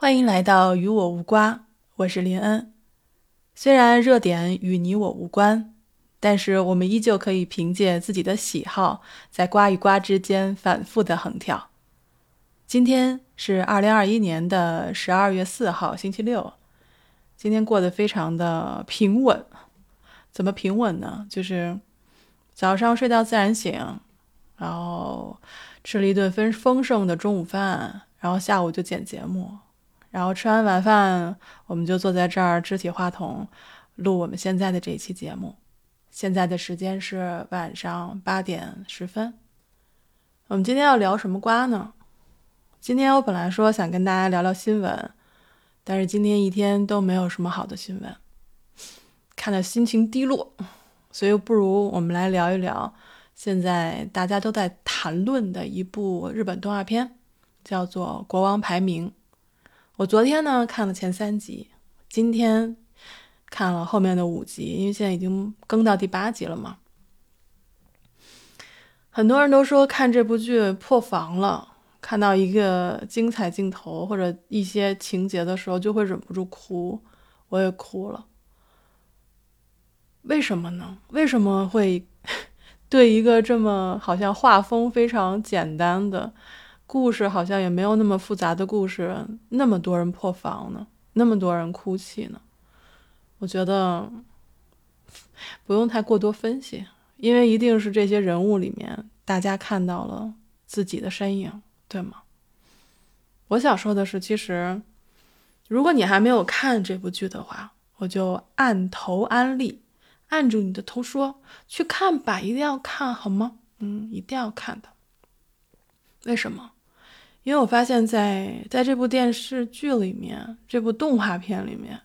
欢迎来到与我无瓜，我是林恩。虽然热点与你我无关，但是我们依旧可以凭借自己的喜好，在瓜与瓜之间反复的横跳。今天是二零二一年的十二月四号，星期六。今天过得非常的平稳。怎么平稳呢？就是早上睡到自然醒，然后吃了一顿丰丰盛的中午饭，然后下午就剪节目。然后吃完晚饭，我们就坐在这儿支起话筒，录我们现在的这一期节目。现在的时间是晚上八点十分。我们今天要聊什么瓜呢？今天我本来说想跟大家聊聊新闻，但是今天一天都没有什么好的新闻，看的心情低落，所以不如我们来聊一聊现在大家都在谈论的一部日本动画片，叫做《国王排名》。我昨天呢看了前三集，今天看了后面的五集，因为现在已经更到第八集了嘛。很多人都说看这部剧破防了，看到一个精彩镜头或者一些情节的时候就会忍不住哭，我也哭了。为什么呢？为什么会 对一个这么好像画风非常简单的？故事好像也没有那么复杂的故事，那么多人破防呢，那么多人哭泣呢。我觉得不用太过多分析，因为一定是这些人物里面大家看到了自己的身影，对吗？我想说的是，其实如果你还没有看这部剧的话，我就按头安利，按住你的头说去看吧，一定要看好吗？嗯，一定要看的。为什么？因为我发现，在在这部电视剧里面，这部动画片里面，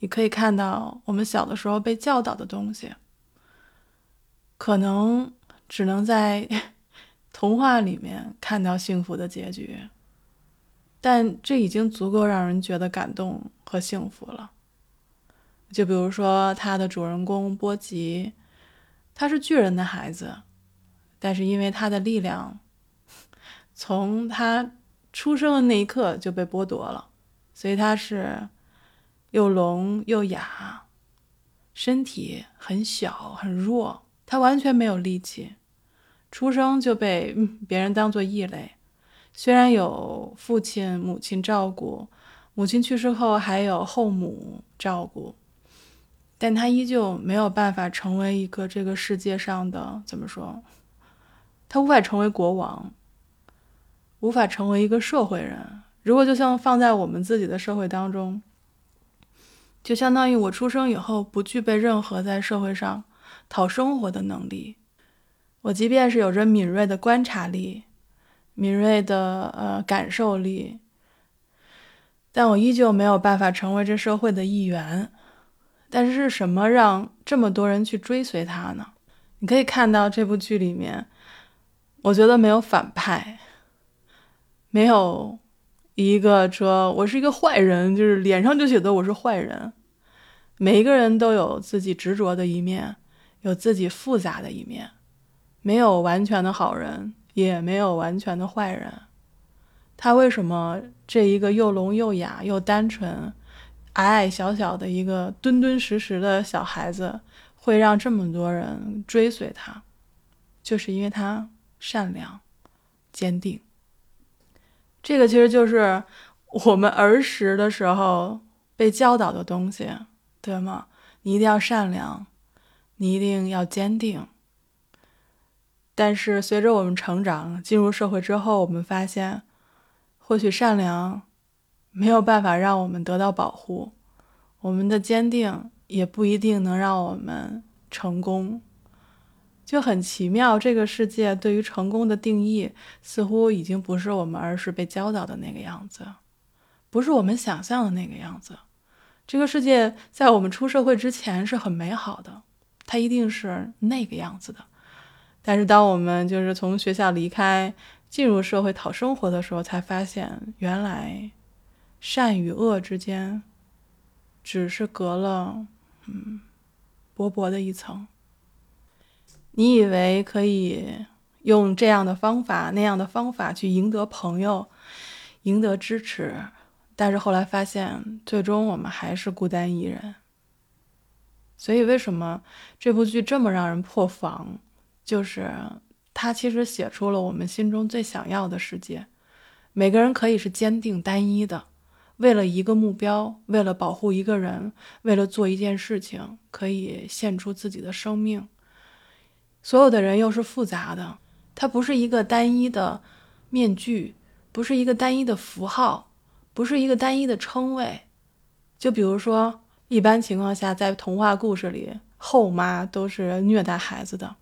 你可以看到我们小的时候被教导的东西，可能只能在 童话里面看到幸福的结局，但这已经足够让人觉得感动和幸福了。就比如说，他的主人公波吉，他是巨人的孩子，但是因为他的力量。从他出生的那一刻就被剥夺了，所以他是又聋又哑，身体很小很弱，他完全没有力气，出生就被别人当做异类。虽然有父亲母亲照顾，母亲去世后还有后母照顾，但他依旧没有办法成为一个这个世界上的怎么说？他无法成为国王。无法成为一个社会人。如果就像放在我们自己的社会当中，就相当于我出生以后不具备任何在社会上讨生活的能力。我即便是有着敏锐的观察力、敏锐的呃感受力，但我依旧没有办法成为这社会的一员。但是是什么让这么多人去追随他呢？你可以看到这部剧里面，我觉得没有反派。没有一个说我是一个坏人，就是脸上就写的我是坏人。每一个人都有自己执着的一面，有自己复杂的一面，没有完全的好人，也没有完全的坏人。他为什么这一个又聋又哑又单纯、矮矮小小的一个敦敦实实的小孩子，会让这么多人追随他？就是因为他善良、坚定。这个其实就是我们儿时的时候被教导的东西，对吗？你一定要善良，你一定要坚定。但是随着我们成长，进入社会之后，我们发现，或许善良没有办法让我们得到保护，我们的坚定也不一定能让我们成功。就很奇妙，这个世界对于成功的定义似乎已经不是我们儿时被教导的那个样子，不是我们想象的那个样子。这个世界在我们出社会之前是很美好的，它一定是那个样子的。但是当我们就是从学校离开，进入社会讨生活的时候，才发现原来善与恶之间只是隔了嗯薄薄的一层。你以为可以用这样的方法、那样的方法去赢得朋友、赢得支持，但是后来发现，最终我们还是孤单一人。所以，为什么这部剧这么让人破防？就是它其实写出了我们心中最想要的世界。每个人可以是坚定单一的，为了一个目标，为了保护一个人，为了做一件事情，可以献出自己的生命。所有的人又是复杂的，它不是一个单一的面具，不是一个单一的符号。不是一个单一的称谓，就比如说，一般情况下，在童话故事里，后妈都是虐待孩子的，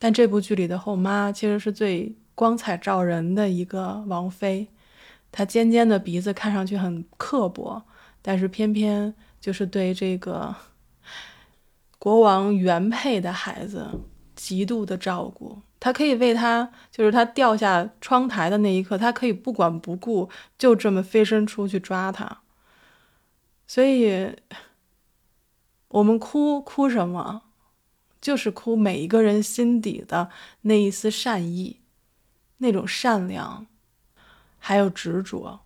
但这部剧里的后妈其实是最光彩照人的一个王妃，她尖尖的鼻子看上去很刻薄，但是偏偏就是对这个国王原配的孩子极度的照顾。他可以为他，就是他掉下窗台的那一刻，他可以不管不顾，就这么飞身出去抓他。所以，我们哭哭什么？就是哭每一个人心底的那一丝善意，那种善良，还有执着。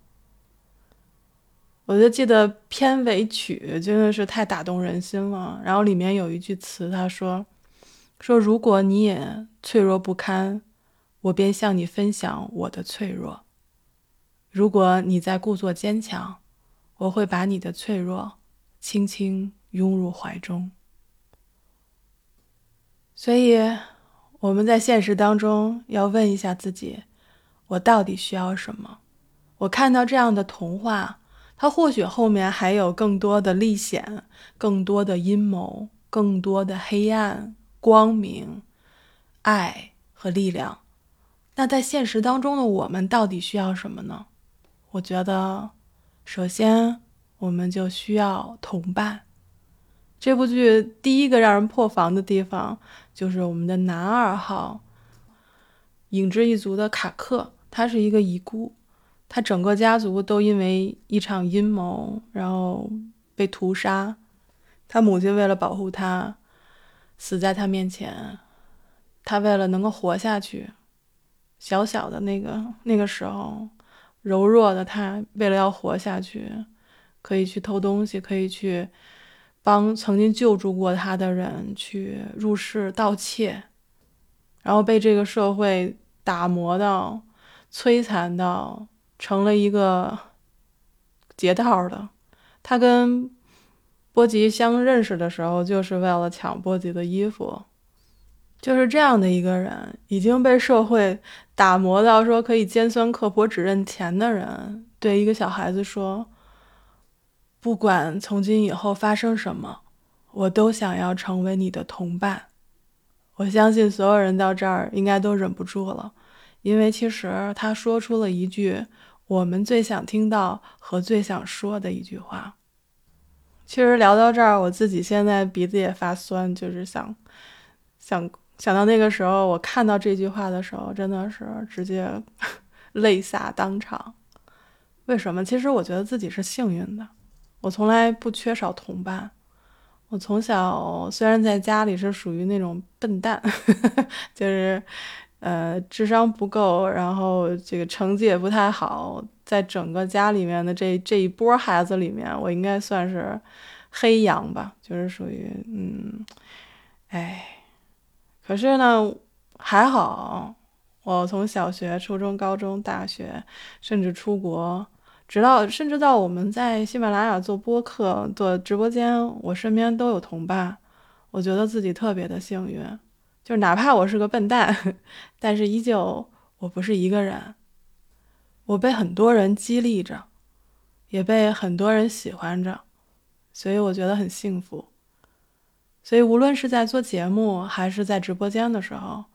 我就记得片尾曲真的是太打动人心了。然后里面有一句词，他说。说：“如果你也脆弱不堪，我便向你分享我的脆弱；如果你在故作坚强，我会把你的脆弱轻轻拥入怀中。”所以，我们在现实当中要问一下自己：我到底需要什么？我看到这样的童话，它或许后面还有更多的历险、更多的阴谋、更多的黑暗。光明、爱和力量，那在现实当中的我们到底需要什么呢？我觉得，首先我们就需要同伴。这部剧第一个让人破防的地方，就是我们的男二号影之一族的卡克，他是一个遗孤，他整个家族都因为一场阴谋，然后被屠杀。他母亲为了保护他。死在他面前，他为了能够活下去，小小的那个那个时候，柔弱的他为了要活下去，可以去偷东西，可以去帮曾经救助过他的人去入室盗窃，然后被这个社会打磨到、摧残到，成了一个劫道的。他跟。波吉相认识的时候，就是为了抢波吉的衣服，就是这样的一个人，已经被社会打磨到说可以尖酸刻薄、只认钱的人，对一个小孩子说：“不管从今以后发生什么，我都想要成为你的同伴。”我相信所有人到这儿应该都忍不住了，因为其实他说出了一句我们最想听到和最想说的一句话。其实聊到这儿，我自己现在鼻子也发酸，就是想想想到那个时候，我看到这句话的时候，真的是直接 泪洒当场。为什么？其实我觉得自己是幸运的，我从来不缺少同伴。我从小虽然在家里是属于那种笨蛋，就是呃智商不够，然后这个成绩也不太好。在整个家里面的这这一波孩子里面，我应该算是黑羊吧，就是属于嗯，哎，可是呢，还好，我从小学、初中、高中、大学，甚至出国，直到甚至到我们在喜马拉雅做播客、做直播间，我身边都有同伴，我觉得自己特别的幸运，就是哪怕我是个笨蛋，但是依旧我不是一个人。我被很多人激励着，也被很多人喜欢着，所以我觉得很幸福。所以无论是在做节目还是在直播间的时候，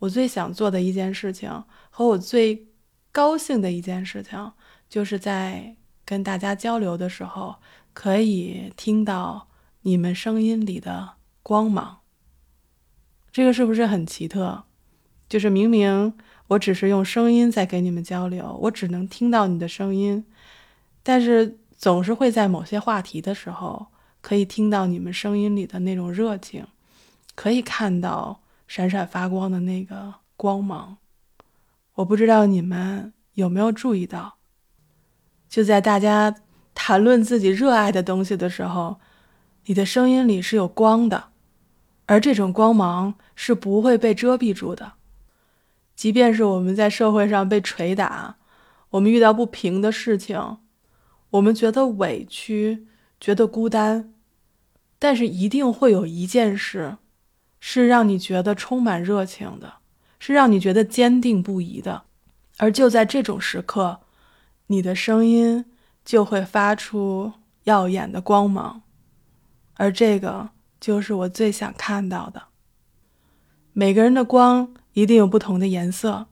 我最想做的一件事情和我最高兴的一件事情，就是在跟大家交流的时候，可以听到你们声音里的光芒。这个是不是很奇特？就是明明。我只是用声音在给你们交流，我只能听到你的声音，但是总是会在某些话题的时候，可以听到你们声音里的那种热情，可以看到闪闪发光的那个光芒。我不知道你们有没有注意到，就在大家谈论自己热爱的东西的时候，你的声音里是有光的，而这种光芒是不会被遮蔽住的。即便是我们在社会上被捶打，我们遇到不平的事情，我们觉得委屈，觉得孤单，但是一定会有一件事，是让你觉得充满热情的，是让你觉得坚定不移的。而就在这种时刻，你的声音就会发出耀眼的光芒，而这个就是我最想看到的。每个人的光。一定有不同的颜色，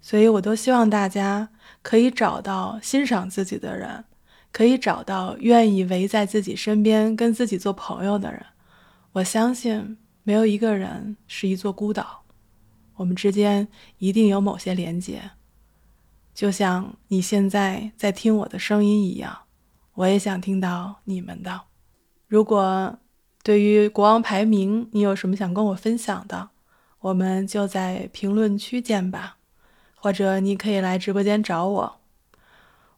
所以我都希望大家可以找到欣赏自己的人，可以找到愿意围在自己身边跟自己做朋友的人。我相信没有一个人是一座孤岛，我们之间一定有某些连结。就像你现在在听我的声音一样，我也想听到你们的。如果对于国王排名，你有什么想跟我分享的？我们就在评论区见吧，或者你可以来直播间找我。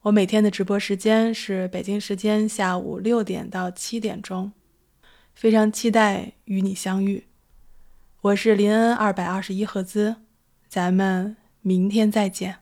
我每天的直播时间是北京时间下午六点到七点钟，非常期待与你相遇。我是林恩二百二十一赫兹，咱们明天再见。